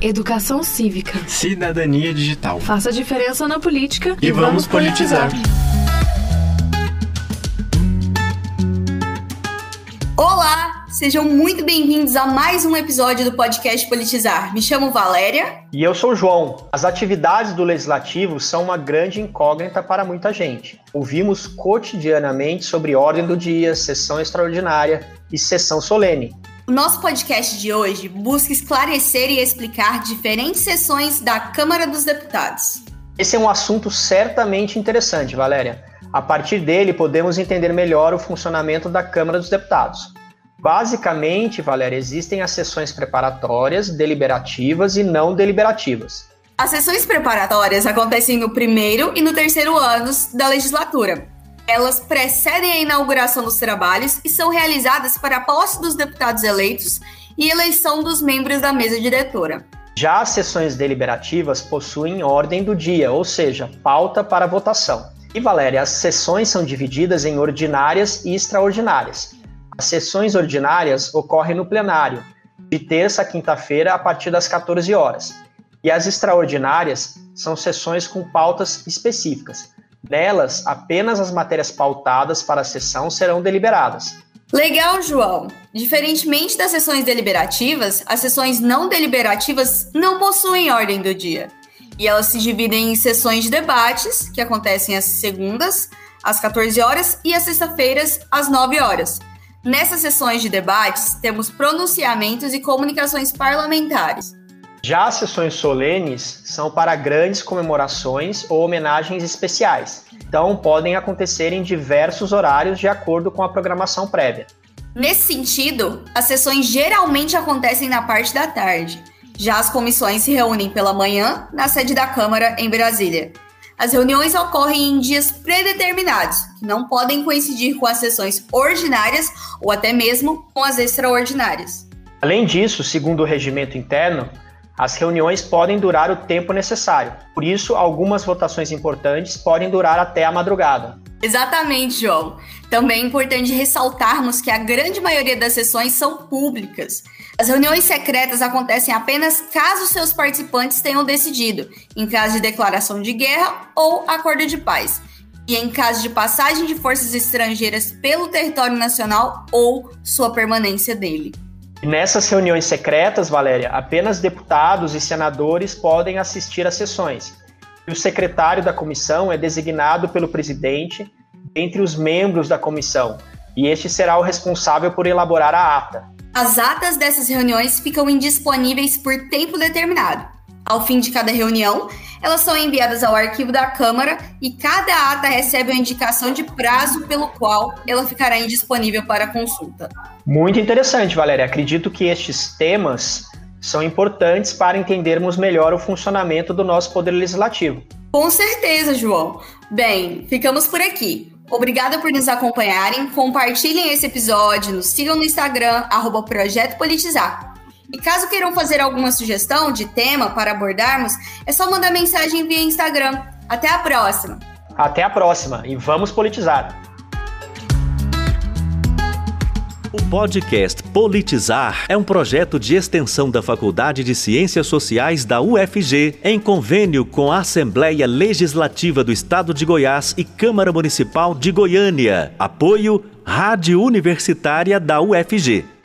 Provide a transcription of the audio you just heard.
Educação cívica. Cidadania digital. Faça diferença na política e, vamos politizar. Olá, sejam muito bem-vindos a mais um episódio do podcast Politizar. Me chamo Valéria. E eu sou João. As atividades do Legislativo são uma grande incógnita para muita gente. Ouvimos cotidianamente sobre ordem do dia, sessão extraordinária e sessão solene. O nosso podcast de hoje busca esclarecer e explicar diferentes sessões da Câmara dos Deputados. Esse é um assunto certamente interessante, Valéria. A partir dele, podemos entender melhor o funcionamento da Câmara dos Deputados. Basicamente, Valéria, existem as sessões preparatórias, deliberativas e não deliberativas. As sessões preparatórias acontecem no primeiro e no terceiro anos da legislatura. Elas precedem a inauguração dos trabalhos e são realizadas para a posse dos deputados eleitos e eleição dos membros da mesa diretora. Já as sessões deliberativas possuem ordem do dia, ou seja, pauta para votação. E Valéria, as sessões são divididas em ordinárias e extraordinárias. As sessões ordinárias ocorrem no plenário, de terça a quinta-feira a partir das 14 horas. E as extraordinárias são sessões com pautas específicas. Nelas, apenas as matérias pautadas para a sessão serão deliberadas. Legal, João. Diferentemente das sessões deliberativas, as sessões não deliberativas não possuem ordem do dia. E elas se dividem em sessões de debates, que acontecem às segundas, às 14 horas, e às sextas-feiras, às 9 horas. Nessas sessões de debates, temos pronunciamentos e comunicações parlamentares. Já as sessões solenes são para grandes comemorações ou homenagens especiais, então podem acontecer em diversos horários de acordo com a programação prévia. Nesse sentido, as sessões geralmente acontecem na parte da tarde. Já as comissões se reúnem pela manhã na sede da Câmara em Brasília. As reuniões ocorrem em dias predeterminados, que não podem coincidir com as sessões ordinárias ou até mesmo com as extraordinárias. Além disso, segundo o regimento interno, as reuniões podem durar o tempo necessário. Por isso, algumas votações importantes podem durar até a madrugada. Exatamente, João. Também é importante ressaltarmos que a grande maioria das sessões são públicas. As reuniões secretas acontecem apenas caso seus participantes tenham decidido, em caso de declaração de guerra ou acordo de paz, e em caso de passagem de forças estrangeiras pelo território nacional ou sua permanência dele. Nessas reuniões secretas, Valéria, apenas deputados e senadores podem assistir às sessões. E o secretário da comissão é designado pelo presidente entre os membros da comissão, e este será o responsável por elaborar a ata. As atas dessas reuniões ficam indisponíveis por tempo determinado. Ao fim de cada reunião, elas são enviadas ao arquivo da Câmara e cada ata recebe uma indicação de prazo pelo qual ela ficará indisponível para consulta. Muito interessante, Valéria. Acredito que estes temas são importantes para entendermos melhor o funcionamento do nosso Poder Legislativo. Com certeza, João. Bem, ficamos por aqui. Obrigada por nos acompanharem. Compartilhem esse episódio, nos sigam no Instagram, arroba Projeto Politizar. E caso queiram fazer alguma sugestão de tema para abordarmos, é só mandar mensagem via Instagram. Até a próxima! Até a próxima e vamos politizar! O podcast Politizar é um projeto de extensão da Faculdade de Ciências Sociais da UFG, em convênio com a Assembleia Legislativa do Estado de Goiás e Câmara Municipal de Goiânia. Apoio Rádio Universitária da UFG.